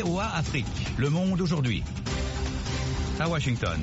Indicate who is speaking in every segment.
Speaker 1: VOA Afrique. Le monde aujourd'hui. À Washington.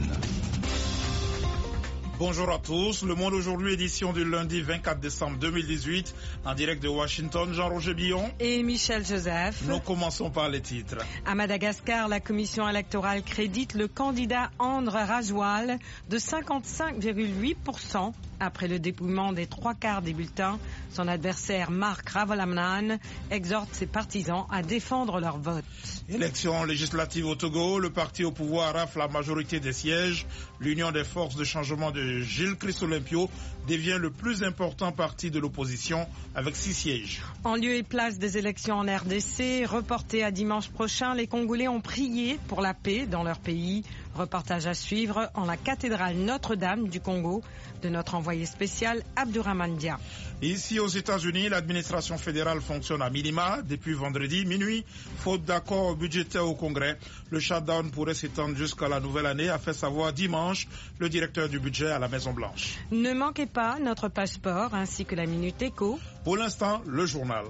Speaker 2: Bonjour à tous. Le Monde aujourd'hui, édition du lundi 24 décembre 2018, en direct de Washington. Jean-Roger Billon.
Speaker 3: Et Michel Joseph.
Speaker 2: Nous commençons par les titres.
Speaker 3: À Madagascar, la commission électorale crédite le candidat André Rajwal de 55,8% après le dépouillement des trois quarts des bulletins. Son adversaire Marc Ravalomanan exhorte ses partisans à défendre leur vote.
Speaker 2: Élection législative au Togo, le parti au pouvoir rafle la majorité des sièges. L'Union des forces de changement de Gilles Christ Olympio devient le plus important parti de l'opposition avec six sièges.
Speaker 3: En lieu et place des élections en RDC, reportées à dimanche prochain, les Congolais ont prié pour la paix dans leur pays. Reportage à suivre en la cathédrale Notre-Dame du Congo de notre envoyé spécial Abdurrahman Dia.
Speaker 2: Ici aux États-Unis, l'administration fédérale fonctionne à minima depuis vendredi minuit, faute d'accord budgétaire au Congrès. Le shutdown pourrait s'étendre jusqu'à la nouvelle année, a fait savoir dimanche le directeur du budget à la Maison-Blanche.
Speaker 3: Ne manquez pas notre passeport ainsi que la Minute Éco.
Speaker 2: Pour l'instant, le journal.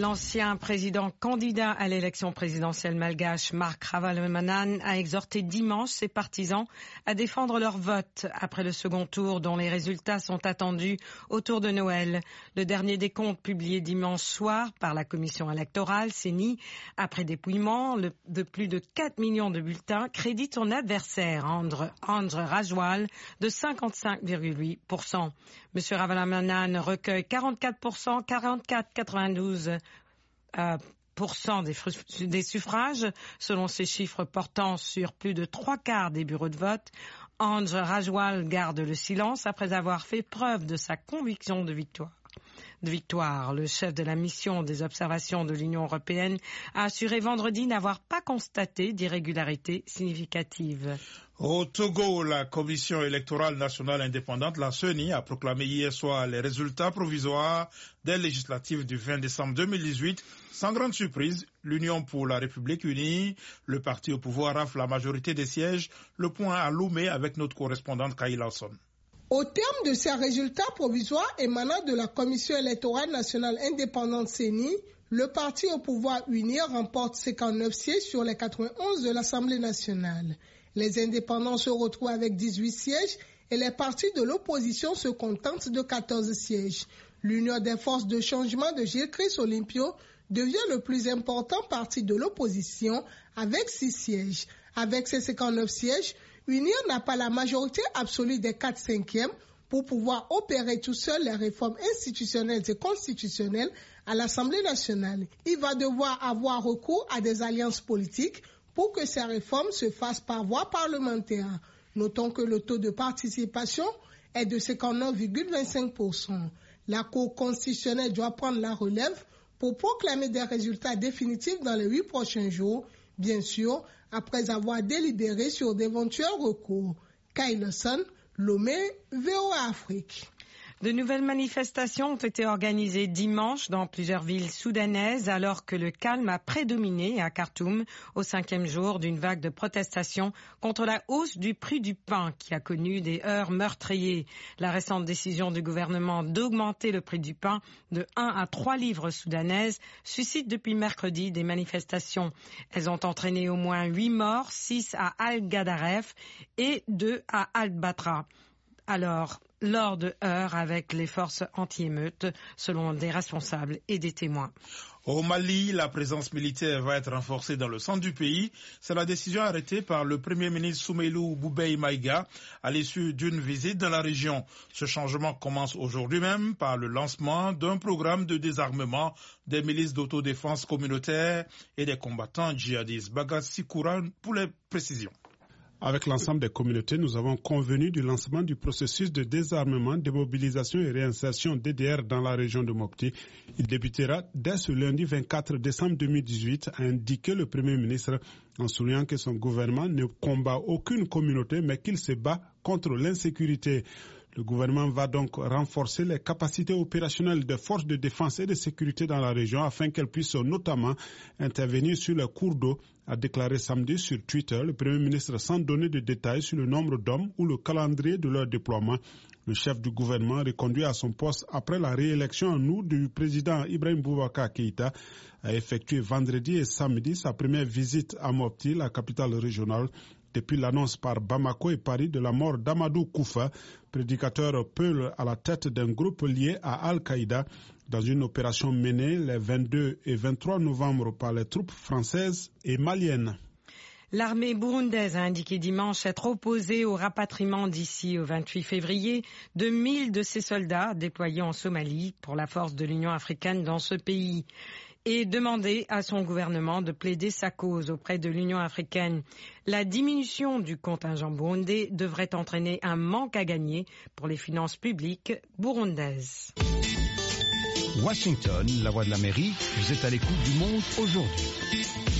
Speaker 3: L'ancien président candidat à l'élection présidentielle malgache, Marc Ravalomanan, a exhorté dimanche ses partisans à défendre leur vote après le second tour dont les résultats sont attendus autour de Noël. Le dernier décompte publié dimanche soir par la commission électorale, CENI, après dépouillement de plus de 4 millions de bulletins, crédite son adversaire, André, André Rajwal, de 55,8%. M. Ravalomanan recueille 44%, 44,92% des, des, suffrages, selon ces chiffres portant sur plus de trois quarts des bureaux de vote. André Rajwal garde le silence après avoir fait preuve de sa conviction de victoire de victoire. Le chef de la mission des observations de l'Union européenne a assuré vendredi n'avoir pas constaté d'irrégularité significative.
Speaker 2: Au Togo, la Commission électorale nationale indépendante, la CENI, a proclamé hier soir les résultats provisoires des législatives du 20 décembre 2018. Sans grande surprise, l'Union pour la République unie, le parti au pouvoir rafle la majorité des sièges. Le point à Loumé avec notre correspondante Kay Lawson.
Speaker 4: Au terme de ces résultats provisoires émanant de la Commission électorale nationale indépendante CENI, le parti au pouvoir uni remporte 59 sièges sur les 91 de l'Assemblée nationale. Les indépendants se retrouvent avec 18 sièges et les partis de l'opposition se contentent de 14 sièges. L'Union des forces de changement de Gilles Christ Olympio devient le plus important parti de l'opposition avec 6 sièges. Avec ses 59 sièges, Union n'a pas la majorité absolue des 4 cinquièmes pour pouvoir opérer tout seul les réformes institutionnelles et constitutionnelles à l'Assemblée nationale. Il va devoir avoir recours à des alliances politiques pour que ces réformes se fassent par voie parlementaire. Notons que le taux de participation est de 59,25%. La Cour constitutionnelle doit prendre la relève pour proclamer des résultats définitifs dans les huit prochains jours, bien sûr, après avoir délibéré sur d'éventuels recours. Kyle Lomé, VOA Afrique.
Speaker 3: De nouvelles manifestations ont été organisées dimanche dans plusieurs villes soudanaises alors que le calme a prédominé à Khartoum au cinquième jour d'une vague de protestations contre la hausse du prix du pain qui a connu des heures meurtriers. La récente décision du gouvernement d'augmenter le prix du pain de 1 à 3 livres soudanaises suscite depuis mercredi des manifestations. Elles ont entraîné au moins 8 morts, 6 à Al-Gadaref et 2 à Al-Batra. Alors, lors de heurts avec les forces anti-émeutes, selon des responsables et des témoins.
Speaker 2: Au Mali, la présence militaire va être renforcée dans le centre du pays. C'est la décision arrêtée par le Premier ministre Soumeilou Boubei Maïga à l'issue d'une visite dans la région. Ce changement commence aujourd'hui même par le lancement d'un programme de désarmement des milices d'autodéfense communautaire et des combattants djihadistes. Bagassi Kouran pour les précisions.
Speaker 5: Avec l'ensemble des communautés, nous avons convenu du lancement du processus de désarmement, démobilisation et réinsertion DDR dans la région de Mopti. Il débutera dès ce lundi 24 décembre 2018, a indiqué le Premier ministre en soulignant que son gouvernement ne combat aucune communauté mais qu'il se bat contre l'insécurité. Le gouvernement va donc renforcer les capacités opérationnelles des forces de défense et de sécurité dans la région afin qu'elles puissent notamment intervenir sur les cours d'eau, a déclaré samedi sur Twitter le Premier ministre sans donner de détails sur le nombre d'hommes ou le calendrier de leur déploiement. Le chef du gouvernement, reconduit à son poste après la réélection en août du président Ibrahim Boubacar Keïta, a effectué vendredi et samedi sa première visite à Mopti, la capitale régionale, depuis l'annonce par Bamako et Paris de la mort d'Amadou Koufa, prédicateur peul à la tête d'un groupe lié à Al-Qaïda dans une opération menée les 22 et 23 novembre par les troupes françaises et maliennes.
Speaker 3: L'armée burundaise a indiqué dimanche être opposée au rapatriement d'ici au 28 février de 1000 de ses soldats déployés en Somalie pour la force de l'Union africaine dans ce pays et demander à son gouvernement de plaider sa cause auprès de l'Union africaine. La diminution du contingent burundais devrait entraîner un manque à gagner pour les finances publiques burundaises.
Speaker 1: Washington, la voix de l'Amérique, vous êtes à l'écoute du monde aujourd'hui.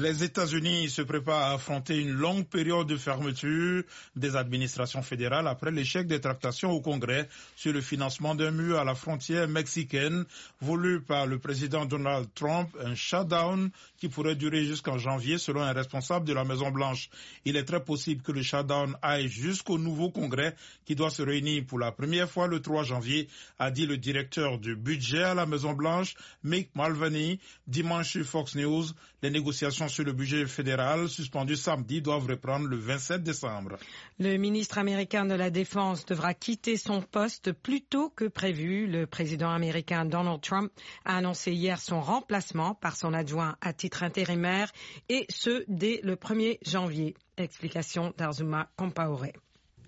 Speaker 2: Les États-Unis se préparent à affronter une longue période de fermeture des administrations fédérales après l'échec des tractations au Congrès sur le financement d'un mur à la frontière mexicaine voulu par le président Donald Trump, un shutdown qui pourrait durer jusqu'en janvier selon un responsable de la Maison-Blanche. Il est très possible que le shutdown aille jusqu'au nouveau Congrès qui doit se réunir pour la première fois le 3 janvier, a dit le directeur du budget à la Maison-Blanche, Mick Mulvaney, dimanche sur Fox News. Les négociations sur le budget fédéral suspendu samedi doivent reprendre le 27 décembre.
Speaker 3: Le ministre américain de la Défense devra quitter son poste plus tôt que prévu. Le président américain Donald Trump a annoncé hier son remplacement par son adjoint à titre intérimaire et ce dès le 1er janvier. Explication d'Arzuma Compaoré.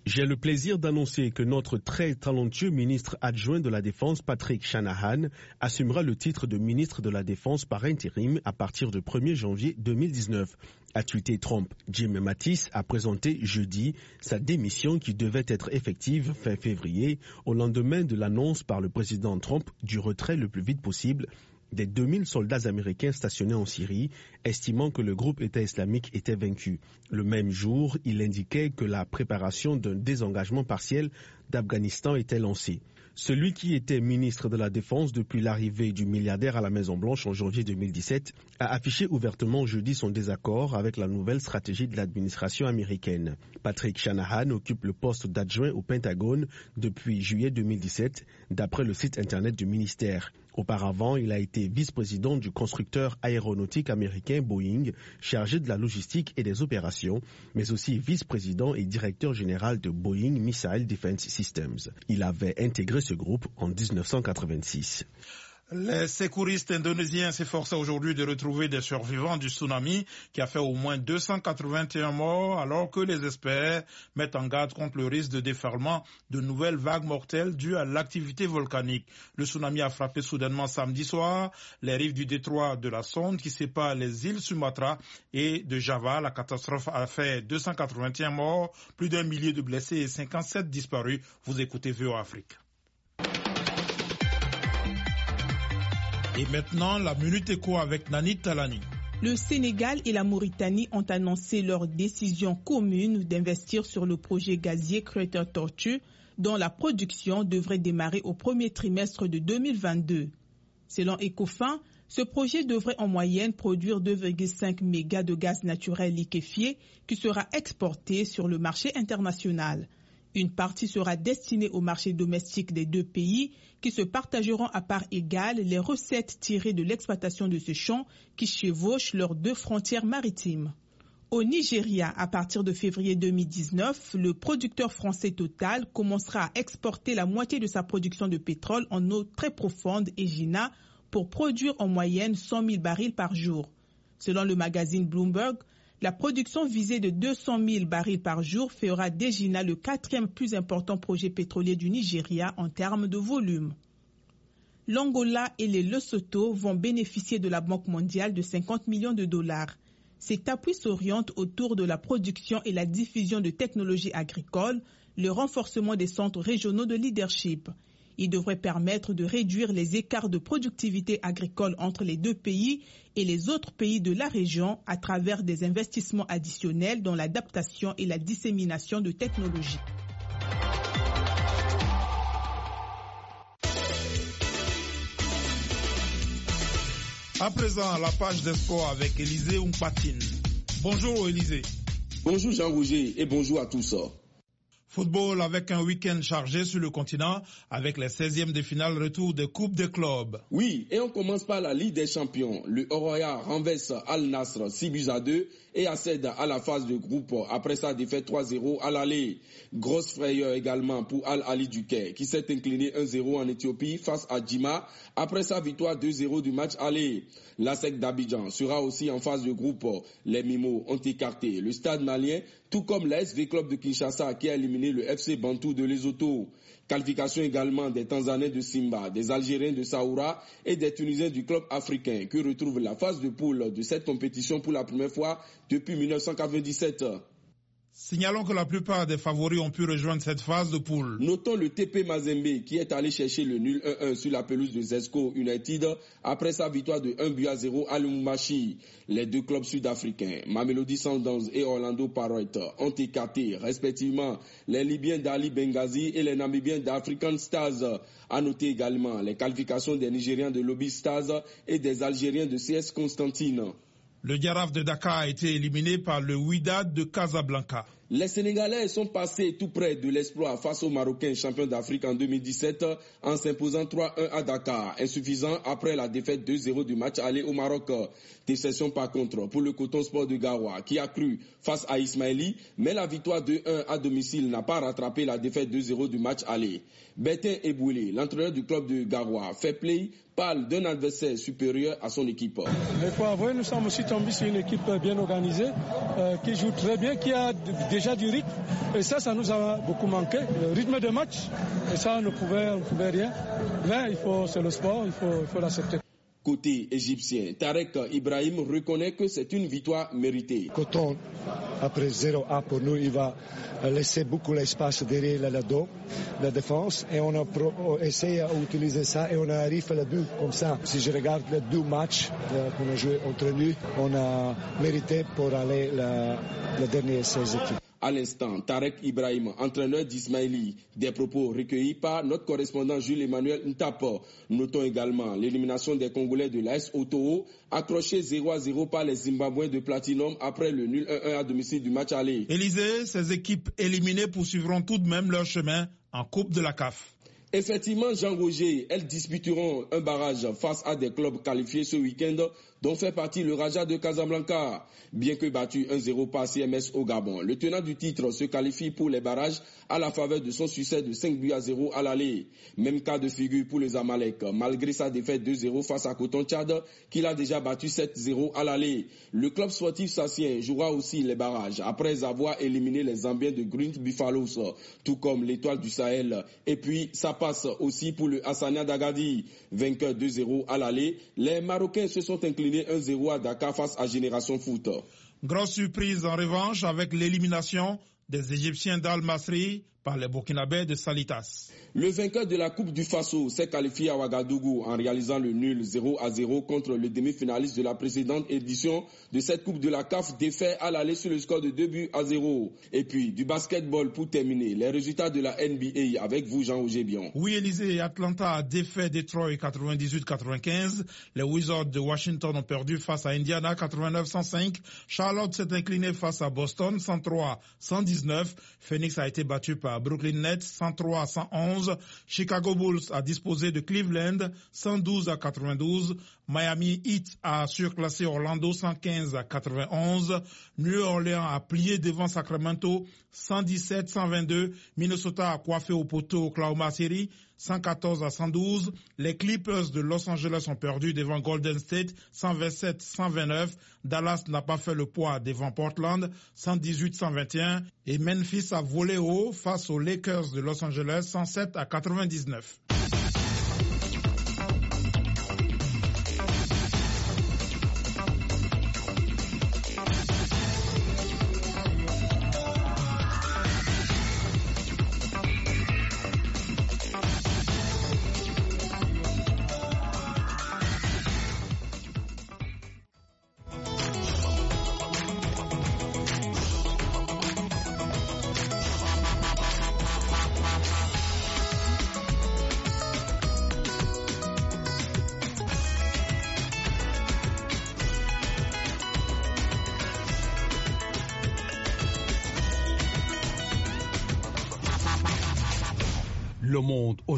Speaker 6: J'ai le plaisir d'annoncer que notre très talentueux ministre adjoint de la Défense, Patrick Shanahan, assumera le titre de ministre de la Défense par intérim à partir du 1er janvier 2019. A tweeté Trump, Jim Mattis a présenté jeudi sa démission qui devait être effective fin février au lendemain de l'annonce par le président Trump du retrait le plus vite possible des 2000 soldats américains stationnés en Syrie, estimant que le groupe État islamique était vaincu. Le même jour, il indiquait que la préparation d'un désengagement partiel d'Afghanistan était lancée. Celui qui était ministre de la Défense depuis l'arrivée du milliardaire à la Maison-Blanche en janvier 2017 a affiché ouvertement jeudi son désaccord avec la nouvelle stratégie de l'administration américaine. Patrick Shanahan occupe le poste d'adjoint au Pentagone depuis juillet 2017, d'après le site internet du ministère. Auparavant, il a été vice-président du constructeur aéronautique américain Boeing, chargé de la logistique et des opérations, mais aussi vice-président et directeur général de Boeing Missile Defense Systems. Il avait intégré ce groupe en 1986.
Speaker 2: Les secouristes indonésiens s'efforcent aujourd'hui de retrouver des survivants du tsunami qui a fait au moins 281 morts alors que les experts mettent en garde contre le risque de déferlement de nouvelles vagues mortelles dues à l'activité volcanique. Le tsunami a frappé soudainement samedi soir les rives du détroit de la Sonde qui sépare les îles Sumatra et de Java. La catastrophe a fait 281 morts, plus d'un millier de blessés et 57 disparus. Vous écoutez VO Afrique. Et maintenant, la Minute Éco avec Nani Talani.
Speaker 7: Le Sénégal et la Mauritanie ont annoncé leur décision commune d'investir sur le projet gazier Crater Tortue, dont la production devrait démarrer au premier trimestre de 2022. Selon Ecofin, ce projet devrait en moyenne produire 2,5 mégas de gaz naturel liquéfié qui sera exporté sur le marché international. Une partie sera destinée au marché domestique des deux pays qui se partageront à part égale les recettes tirées de l'exploitation de ce champ qui chevauchent leurs deux frontières maritimes. Au Nigeria, à partir de février 2019, le producteur français Total commencera à exporter la moitié de sa production de pétrole en eau très profonde et pour produire en moyenne 100 000 barils par jour. Selon le magazine Bloomberg, la production visée de 200 000 barils par jour fera d'Egina le quatrième plus important projet pétrolier du Nigeria en termes de volume. L'Angola et les Lesotho vont bénéficier de la Banque mondiale de 50 millions de dollars. Cet appui s'oriente autour de la production et la diffusion de technologies agricoles, le renforcement des centres régionaux de leadership. Il devrait permettre de réduire les écarts de productivité agricole entre les deux pays et les autres pays de la région à travers des investissements additionnels dans l'adaptation et la dissémination de technologies.
Speaker 2: À présent, la page des avec Élisée Oumpatine. Bonjour Élisée.
Speaker 8: Bonjour Jean-Roger et bonjour à tous.
Speaker 2: Football avec un week-end chargé sur le continent avec les 16e de finale retour des Coupes des clubs.
Speaker 8: Oui, et on commence par la Ligue des Champions. Le Oroya renverse Al Nasr 6 buts à 2 et accède à la phase de groupe après sa défaite 3-0 à l'aller. Grosse frayeur également pour Al Ali Duquet qui s'est incliné 1-0 en Éthiopie face à Djima après sa victoire 2-0 du match aller. La SEC d'Abidjan sera aussi en phase de groupe. Les Mimos ont écarté le stade malien, tout comme la SV Club de Kinshasa qui a éliminé le FC Bantou de Lesotho. Qualification également des Tanzaniens de Simba, des Algériens de Saoura et des Tunisiens du club africain qui retrouvent la phase de poule de cette compétition pour la première fois depuis 1997.
Speaker 2: Signalons que la plupart des favoris ont pu rejoindre cette phase de poule.
Speaker 8: Notons le TP Mazembe qui est allé chercher le nul 1-1 sur la pelouse de Zesco United après sa victoire de 1 but à 0 à Lumumbashi. Les deux clubs sud-africains, Mamelody Sundowns et Orlando Pirates, ont écarté respectivement les Libyens d'Ali Benghazi et les Namibiens d'African Stars. À noter également les qualifications des Nigériens de Lobby Stars et des Algériens de CS Constantine.
Speaker 2: Le Giraffe de Dakar a été éliminé par le Wydad de Casablanca.
Speaker 8: Les Sénégalais sont passés tout près de l'exploit face aux Marocains champions d'Afrique en 2017 en s'imposant 3-1 à Dakar, insuffisant après la défaite 2-0 du match aller au Maroc. Déception par contre pour le Coton Sport de Garoua qui a cru face à Ismaili, mais la victoire 2-1 à domicile n'a pas rattrapé la défaite 2-0 du match aller. Bertin Eboulé, l'entraîneur du club de Garoua, fait play parle d'un adversaire supérieur à son équipe.
Speaker 9: Avouer, nous sommes aussi tombés sur une équipe bien organisée, euh, qui joue très bien, qui a déjà du rythme. Et ça, ça nous a beaucoup manqué. Le rythme de match, et ça, on ne pouvait, on ne pouvait rien. Mais il faut, c'est le sport, il faut, il faut l'accepter.
Speaker 8: Côté égyptien, Tarek Ibrahim reconnaît que c'est une victoire méritée.
Speaker 10: Coton, après 0-A pour nous, il va laisser beaucoup l'espace derrière le dos, la défense, et on a essayé d'utiliser ça et on arrive à la but comme ça. Si je regarde les deux matchs qu'on a joué entre nous, on a mérité pour aller la, la dernière 16 équipes.
Speaker 8: À l'instant, Tarek Ibrahim, entraîneur d'Ismaili, des propos recueillis par notre correspondant Jules-Emmanuel Ntapo. Notons également l'élimination des Congolais de l'AS Otoo, accroché 0 à 0 par les Zimbabwéens de Platinum après le nul 1-1 à domicile du match aller.
Speaker 2: Élysée, ces équipes éliminées poursuivront tout de même leur chemin en Coupe de la CAF.
Speaker 8: Effectivement, Jean Roger, elles disputeront un barrage face à des clubs qualifiés ce week-end, dont fait partie le Raja de Casablanca. Bien que battu 1-0 par CMS au Gabon, le tenant du titre se qualifie pour les barrages à la faveur de son succès de 5 buts à 0 à l'aller. Même cas de figure pour les Amalek, malgré sa défaite 2-0 face à Coton Tchad, qu'il a déjà battu 7-0 à l'aller. Le club sportif sassien jouera aussi les barrages après avoir éliminé les Zambiens de Green Buffaloes, tout comme l'étoile du Sahel. Et puis, ça passe aussi pour le Hassania d'Agadi, vainqueur 2-0 à l'aller. Les Marocains se sont inclinés 1-0 à Dakar face à Génération Foot.
Speaker 2: Grosse surprise en revanche avec l'élimination des Égyptiens d'Al-Masri par les Burkinabés de Salitas.
Speaker 8: Le vainqueur de la Coupe du Faso s'est qualifié à Ouagadougou en réalisant le nul 0 à 0 contre le demi-finaliste de la précédente édition de cette Coupe de la CAF défait à l'aller sur le score de 2 buts à 0. Et puis du basketball pour terminer, les résultats de la NBA avec vous Jean Augébion.
Speaker 2: Oui Élysée, Atlanta a défait Detroit 98-95. Les Wizards de Washington ont perdu face à Indiana 89-105. Charlotte s'est incliné face à Boston 103-119. Phoenix a été battu par Brooklyn Nets 103 à 111. Chicago Bulls a disposé de Cleveland 112 à 92. Miami Heat a surclassé Orlando 115 à 91. New Orleans a plié devant Sacramento 117 122. Minnesota a coiffé au poteau Oklahoma City 114 à 112. Les Clippers de Los Angeles ont perdu devant Golden State 127 129. Dallas n'a pas fait le poids devant Portland 118 121 et Memphis a volé haut face aux Lakers de Los Angeles 107 à 99.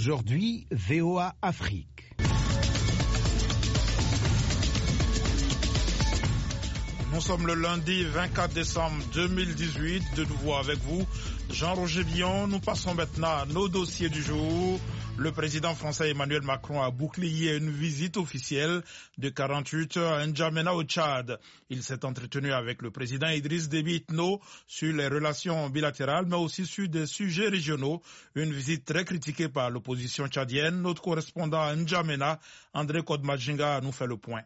Speaker 1: Aujourd'hui, VOA Afrique.
Speaker 2: Nous sommes le lundi 24 décembre 2018. De nouveau avec vous, Jean-Roger Villon. Nous passons maintenant à nos dossiers du jour. Le président français Emmanuel Macron a bouclé hier une visite officielle de 48 heures à N'Djamena au Tchad. Il s'est entretenu avec le président Idriss Déby Itno sur les relations bilatérales, mais aussi sur des sujets régionaux. Une visite très critiquée par l'opposition tchadienne. Notre correspondant à N'Djamena, André Kodmajinga, nous fait le point.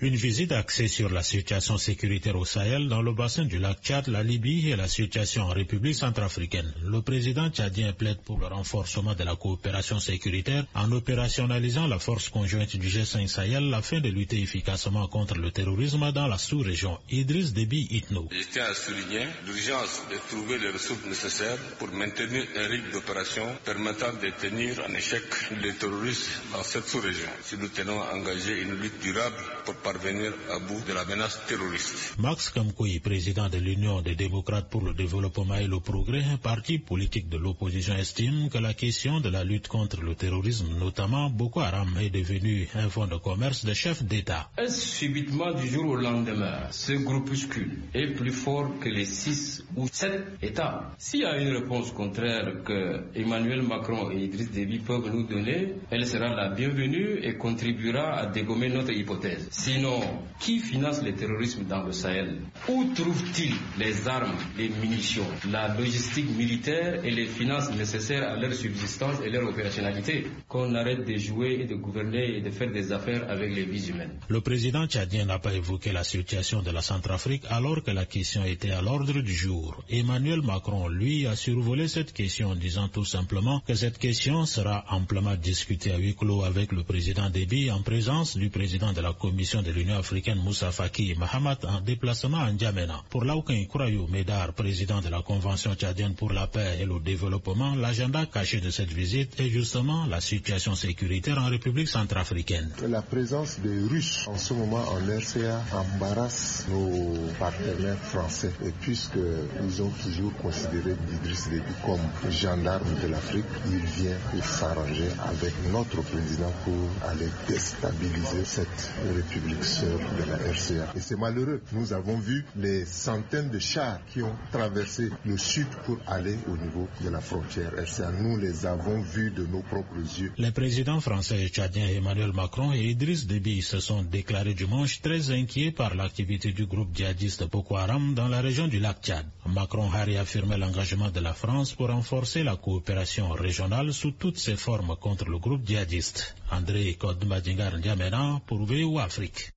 Speaker 11: Une visite axée sur la situation sécuritaire au Sahel, dans le bassin du lac Tchad, la Libye et la situation en République centrafricaine. Le président tchadien plaide pour le renforcement de la coopération sécuritaire en opérationnalisant la force conjointe du G5 Sahel afin de lutter efficacement contre le terrorisme dans la sous-région. Idriss Déby Itno.
Speaker 12: Je tiens à souligner l'urgence de trouver les ressources nécessaires pour maintenir un rythme d'opération permettant de tenir en échec les terroristes dans cette sous-région. Si nous tenons à engager une lutte durable parvenir à bout de la menace terroriste.
Speaker 11: Max Kamkoui, président de l'Union des démocrates pour le développement et le progrès, un parti politique de l'opposition, estime que la question de la lutte contre le terrorisme, notamment Boko Haram, est devenue un fonds de commerce de chefs d'État.
Speaker 13: Est-ce subitement du jour au lendemain, ce groupuscule est plus fort que les six ou sept États? S'il y a une réponse contraire que Emmanuel Macron et Idriss Déby peuvent nous donner, elle sera la bienvenue et contribuera à dégommer notre hypothèse. Sinon, qui finance le terrorisme dans le Sahel? Où trouve-t-il les armes, les munitions, la logistique militaire et les finances nécessaires à leur subsistance et leur opérationnalité? Qu'on arrête de jouer et de gouverner et de faire des affaires avec les vies humaines.
Speaker 11: Le président tchadien n'a pas évoqué la situation de la Centrafrique alors que la question était à l'ordre du jour. Emmanuel Macron, lui, a survolé cette question en disant tout simplement que cette question sera amplement discutée à huis clos avec le président Déby en présence du président de la commission de l'Union africaine Moussa Faki Mahamat en déplacement à N'Djamena. Pour Laouken Kourayou Médar, président de la Convention tchadienne pour la paix et le développement, l'agenda caché de cette visite est justement la situation sécuritaire en République centrafricaine.
Speaker 14: La présence des Russes en ce moment en RCA embarrasse nos partenaires français et puisqu'ils ont toujours considéré Idriss Déby comme gendarme de l'Afrique, il vient pour s'arranger avec notre président pour aller déstabiliser cette République Et c'est malheureux. Nous avons vu les centaines de chars qui ont traversé le sud pour aller au niveau de la frontière RCA. Nous les avons vus de nos propres yeux.
Speaker 11: Les présidents français et tchadiens Emmanuel Macron et Idriss Déby se sont déclarés dimanche très inquiets par l'activité du groupe djihadiste Boko Haram dans la région du lac Tchad. Macron a réaffirmé l'engagement de la France pour renforcer la coopération régionale sous toutes ses formes contre le groupe djihadiste. André Kodmadingar Ndiamena pour VO Afrique.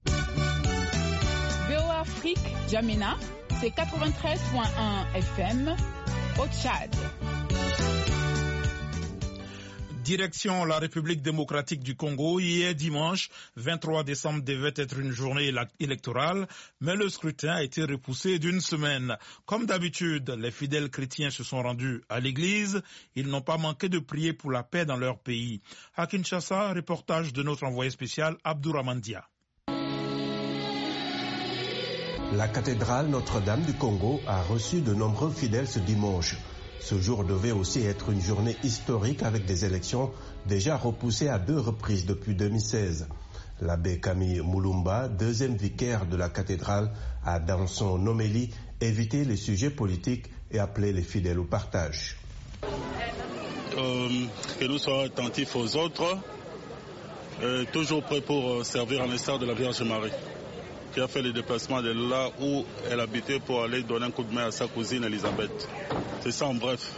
Speaker 7: VO Afrique, Jamena, c'est 93.1 FM au Tchad.
Speaker 2: Direction la République démocratique du Congo, hier dimanche 23 décembre devait être une journée électorale, mais le scrutin a été repoussé d'une semaine. Comme d'habitude, les fidèles chrétiens se sont rendus à l'église. Ils n'ont pas manqué de prier pour la paix dans leur pays. À Kinshasa, reportage de notre envoyé spécial Abdouramandia.
Speaker 15: La cathédrale Notre-Dame du Congo a reçu de nombreux fidèles ce dimanche. Ce jour devait aussi être une journée historique avec des élections déjà repoussées à deux reprises depuis 2016. L'abbé Camille Moulumba, deuxième vicaire de la cathédrale, a dans son homélie évité les sujets politiques et appelé les fidèles au partage.
Speaker 16: Euh, que nous soyons attentifs aux autres, euh, toujours prêts pour servir en l'instar de la Vierge Marie qui a fait le déplacement de là où elle habitait pour aller donner un coup de main à sa cousine Elisabeth. C'est ça en bref.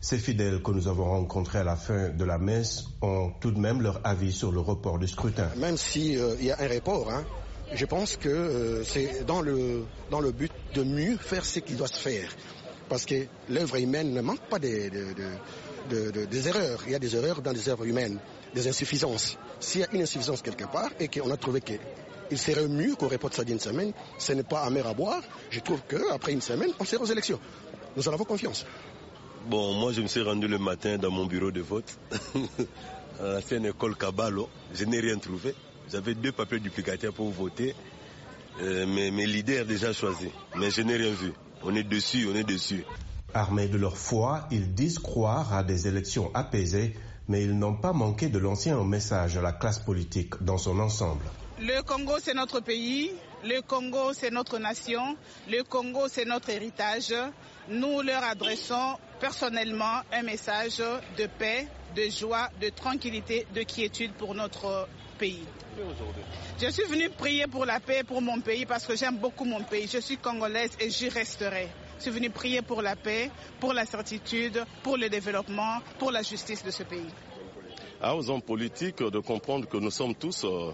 Speaker 15: Ces fidèles que nous avons rencontrés à la fin de la messe ont tout de même leur avis sur le report du scrutin.
Speaker 17: Même s'il euh, y a un report, hein, je pense que euh, c'est dans le, dans le but de mieux faire ce qui doit se faire. Parce que l'œuvre humaine ne manque pas des, de, de, de, des erreurs. Il y a des erreurs dans les œuvres humaines, des insuffisances. S'il y a une insuffisance quelque part et qu'on a trouvé que il serait mieux qu'on reporte ça d'une semaine. Ce n'est pas amer à boire. Je trouve qu'après une semaine, on sera aux élections. Nous en avons confiance.
Speaker 18: Bon, moi, je me suis rendu le matin dans mon bureau de vote. C'est une école Caballo. Je n'ai rien trouvé. J'avais deux papiers duplicataires pour voter. Euh, mais mes leaders déjà choisis. Mais je n'ai rien vu. On est dessus, on est dessus.
Speaker 15: Armés de leur foi, ils disent croire à des élections apaisées, mais ils n'ont pas manqué de lancer un message à la classe politique dans son ensemble.
Speaker 19: Le Congo, c'est notre pays. Le Congo, c'est notre nation. Le Congo, c'est notre héritage. Nous leur adressons personnellement un message de paix, de joie, de tranquillité, de quiétude pour notre pays. Je suis venue prier pour la paix pour mon pays parce que j'aime beaucoup mon pays. Je suis congolaise et j'y resterai. Je suis venue prier pour la paix, pour la certitude, pour le développement, pour la justice de ce pays.
Speaker 14: Aux hommes politiques de comprendre que nous sommes tous euh,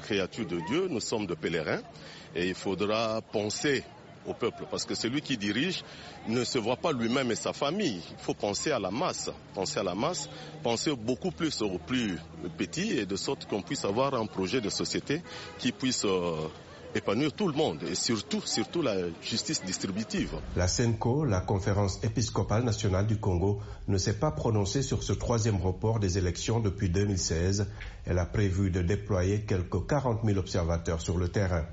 Speaker 14: créatures de Dieu, nous sommes de pèlerins et il faudra penser au peuple parce que celui qui dirige ne se voit pas lui-même et sa famille. Il faut penser à la masse, penser à la masse, penser beaucoup plus aux plus petits et de sorte qu'on puisse avoir un projet de société qui puisse euh, épanouir tout le monde et surtout, surtout la justice distributive.
Speaker 15: La CENCO, la conférence épiscopale nationale du Congo, ne s'est pas prononcée sur ce troisième report des élections depuis 2016. Elle a prévu de déployer quelques 40 000 observateurs sur le terrain.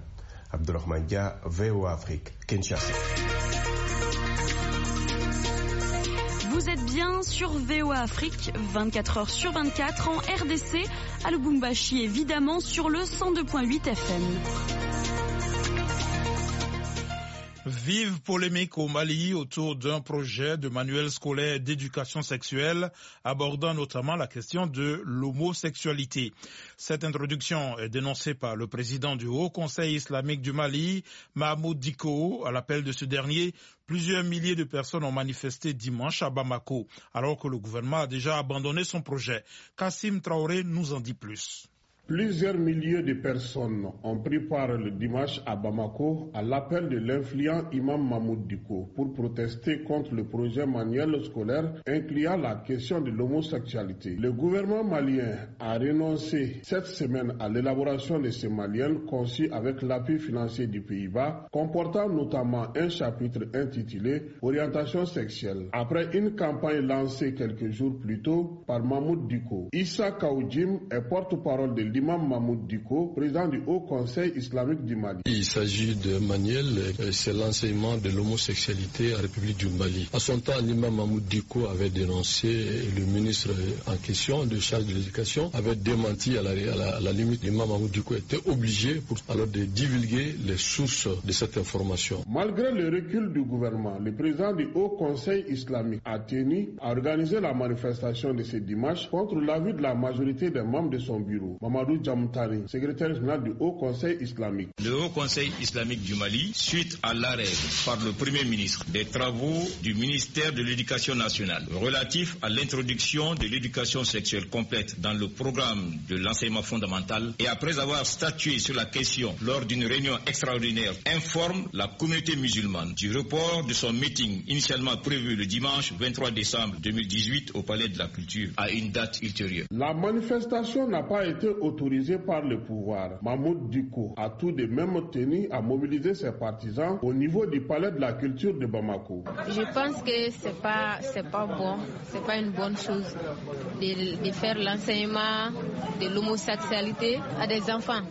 Speaker 15: Abdulrahman Dia, VOA Afrique, Kinshasa.
Speaker 20: Vous êtes bien sur VOA Afrique, 24 heures sur 24 en RDC, à Lubumbashi évidemment sur le 102.8 FM.
Speaker 2: Vive polémique au Mali autour d'un projet de manuel scolaire d'éducation sexuelle abordant notamment la question de l'homosexualité. Cette introduction est dénoncée par le président du Haut Conseil islamique du Mali, Mahmoud Diko. À l'appel de ce dernier, plusieurs milliers de personnes ont manifesté dimanche à Bamako, alors que le gouvernement a déjà abandonné son projet. Kassim Traoré nous en dit plus.
Speaker 21: Plusieurs milliers de personnes ont pris part le dimanche à Bamako à l'appel de l'influent imam Mahmoud Diko pour protester contre le projet manuel scolaire incluant la question de l'homosexualité. Le gouvernement malien a renoncé cette semaine à l'élaboration de ce manuel conçu avec l'appui financier du Pays-Bas, comportant notamment un chapitre intitulé Orientation sexuelle. Après une campagne lancée quelques jours plus tôt par Mahmoud Diko, Issa Kaoudjim est porte-parole de l'imam Mahmoud Diko, président du Haut Conseil islamique du Mali.
Speaker 22: Il s'agit de manuel, c'est l'enseignement de l'homosexualité en République du Mali. À son temps, l'imam Mahmoud Diko avait dénoncé, le ministre en question de charge de l'éducation avait démenti à la, à la, à la limite. L'imam Mahmoud Diko était obligé pour, alors de divulguer les sources de cette information.
Speaker 21: Malgré le recul du gouvernement, le président du Haut Conseil islamique a tenu à organiser la manifestation de ce dimanche contre l'avis de la majorité des membres de son bureau. Mamadou Jamtari, secrétaire général du Haut Conseil islamique.
Speaker 1: Le Haut Conseil islamique du Mali, suite à l'arrêt par le Premier ministre des travaux du ministère de l'Éducation nationale relatifs à l'introduction de l'éducation sexuelle complète dans le programme de l'enseignement fondamental et après avoir statué sur la question lors d'une réunion extraordinaire, informe la communauté musulmane du report de son meeting initialement prévu le dimanche 23 décembre 2018 au Palais de la Culture à une date ultérieure.
Speaker 21: La manifestation n'a pas été autorisé par le pouvoir. Mahmoud Diko a tout de même tenu à mobiliser ses partisans au niveau du palais de la culture de Bamako.
Speaker 23: Je pense que c'est pas c'est pas bon, c'est pas une bonne chose de, de faire l'enseignement de l'homosexualité à des enfants.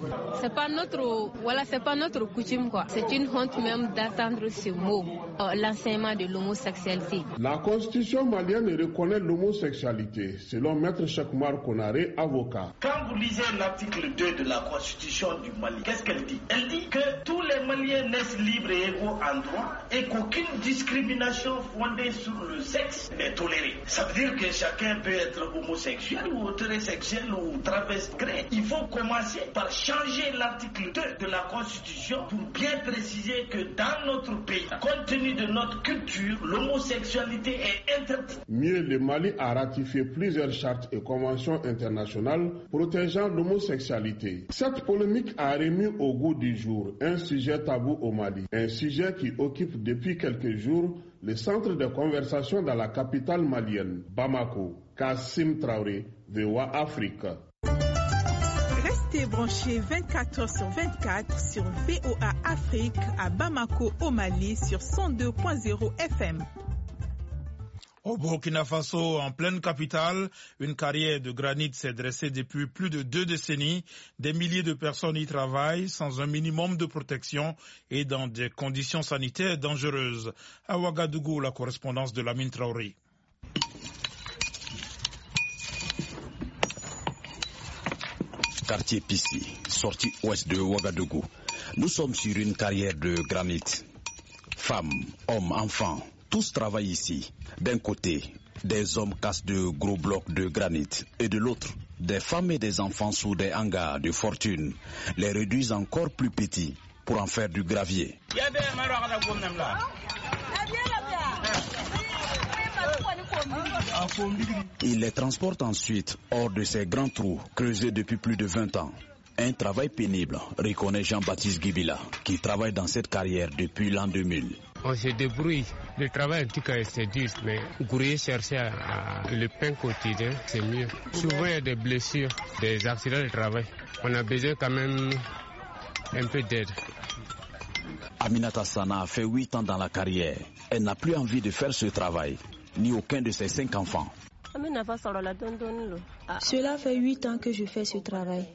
Speaker 23: C'est pas notre voilà, c'est pas notre coutume quoi. C'est une honte même d'attendre ce mot, euh, l'enseignement de l'homosexualité.
Speaker 21: La constitution malienne reconnaît l'homosexualité selon maître Chakmar Konaré, avocat.
Speaker 24: Quand vous lisez l'article 2 de la Constitution du Mali, qu'est-ce qu'elle dit? Elle dit que tous les Maliens naissent libres et égaux en droit et qu'aucune discrimination fondée sur le sexe n'est tolérée. Ça veut dire que chacun peut être homosexuel ou hétérosexuel ou travesti. Il faut commencer par changer l'article 2 de la Constitution pour bien préciser que dans notre pays, compte tenu de notre culture, l'homosexualité est interdite.
Speaker 21: Mieux, le Mali a ratifié plusieurs chartes et conventions internationales protégeant l'homosexualité. Cette polémique a remis au goût du jour un sujet tabou au Mali, un sujet qui occupe depuis quelques jours le centre de conversation dans la capitale malienne, Bamako. Kassim Traoré, VOA Afrique.
Speaker 7: Restez branchés 24 heures sur 24 sur VOA Afrique à Bamako au Mali sur 102.0 FM.
Speaker 2: Au Burkina Faso, en pleine capitale, une carrière de granit s'est dressée depuis plus de deux décennies. Des milliers de personnes y travaillent sans un minimum de protection et dans des conditions sanitaires dangereuses. À Ouagadougou, la correspondance de Lamine Traoré.
Speaker 25: Quartier Pissi, sortie ouest de Ouagadougou. Nous sommes sur une carrière de granit. Femmes, hommes, enfants, tous travaillent ici. D'un côté, des hommes cassent de gros blocs de granit et de l'autre, des femmes et des enfants sous des hangars de fortune les réduisent encore plus petits pour en faire du gravier. Ils les transportent ensuite hors de ces grands trous creusés depuis plus de 20 ans. Un travail pénible, reconnaît Jean-Baptiste Guibila, qui travaille dans cette carrière depuis l'an 2000.
Speaker 26: On se débrouille. Le travail, en tout cas, c'est dur, mais grouiller, chercher le pain quotidien, c'est mieux. Souvent, il y a des blessures, des accidents de travail. On a besoin quand même un peu d'aide.
Speaker 25: Aminata Sana a fait 8 ans dans la carrière. Elle n'a plus envie de faire ce travail, ni aucun de ses cinq enfants.
Speaker 27: Cela fait 8 ans que je fais ce travail.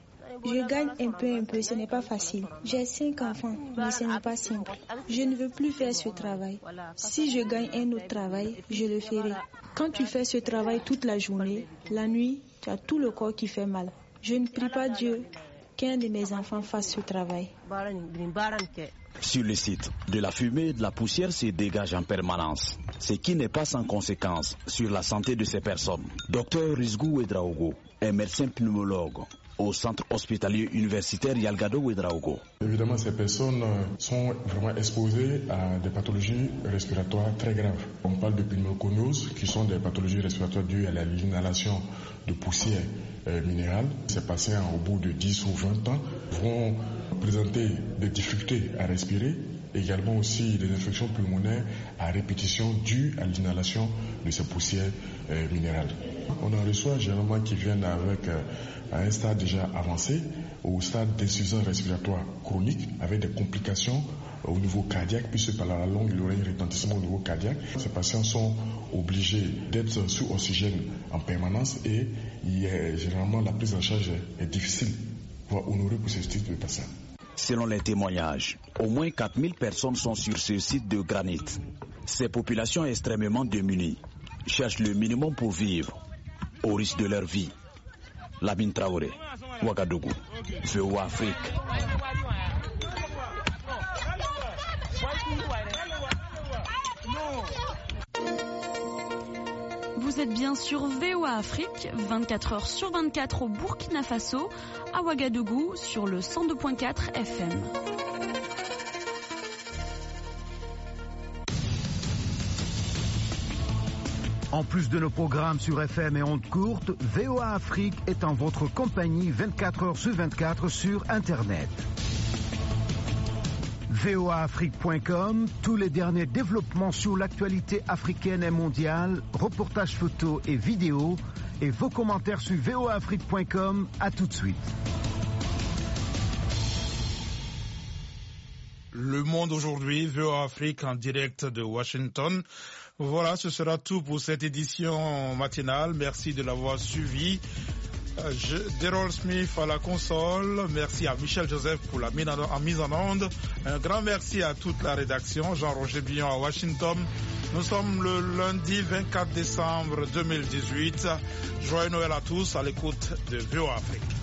Speaker 27: Je gagne un peu, un peu, ce n'est pas facile. J'ai cinq enfants, mais ce n'est pas simple. Je ne veux plus faire ce travail. Si je gagne un autre travail, je le ferai. Quand tu fais ce travail toute la journée, la nuit, tu as tout le corps qui fait mal. Je ne prie pas Dieu qu'un de mes enfants fasse ce travail.
Speaker 25: Sur le site, de la fumée et de la poussière se dégagent en permanence, ce qui n'est pas sans conséquence sur la santé de ces personnes. Docteur Rizgou Ouedraogo est médecin pneumologue au centre hospitalier universitaire Yalgado Ouedraogo.
Speaker 28: Évidemment, ces personnes sont vraiment exposées à des pathologies respiratoires très graves. On parle de pneumoconiose, qui sont des pathologies respiratoires dues à l'inhalation de poussière minérale. Ces patients, au bout de 10 ou 20 ans, vont présenter des difficultés à respirer, également aussi des infections pulmonaires à répétition dues à l'inhalation de ces poussières minérales. On en reçoit généralement qui viennent avec un stade déjà avancé, au stade d'insuffisance respiratoire chronique, avec des complications au niveau cardiaque, puisque par la longue, il y aurait un retentissement au niveau cardiaque. Ces patients sont obligés d'être sous oxygène en permanence et il est, généralement la prise en charge est difficile, voire honorée pour ce type de patients.
Speaker 25: Selon les témoignages, au moins 4000 personnes sont sur ce site de granit. Ces populations extrêmement démunies cherchent le minimum pour vivre, au risque de leur vie. Labine Traoré, Ouagadougou, VOA Afrique.
Speaker 20: Vous êtes bien sur VOA Afrique, 24 heures sur 24 au Burkina Faso, à Ouagadougou sur le 102.4 FM.
Speaker 29: En plus de nos programmes sur FM et ondes courtes, VOA Afrique est en votre compagnie 24 heures sur 24 sur Internet. voaafrique.com, tous les derniers développements sur l'actualité africaine et mondiale, reportages photos et vidéos, et vos commentaires sur voaafrique.com. À tout de suite.
Speaker 2: Le monde aujourd'hui, VOA Afrique en direct de Washington. Voilà, ce sera tout pour cette édition matinale. Merci de l'avoir suivi. Daryl Smith à la console. Merci à Michel Joseph pour la mise en, onde. Un grand merci à toute la rédaction. Jean-Roger Billon à Washington. Nous sommes le lundi 24 décembre 2018. Joyeux Noël à tous à l'écoute de VOA Afrique.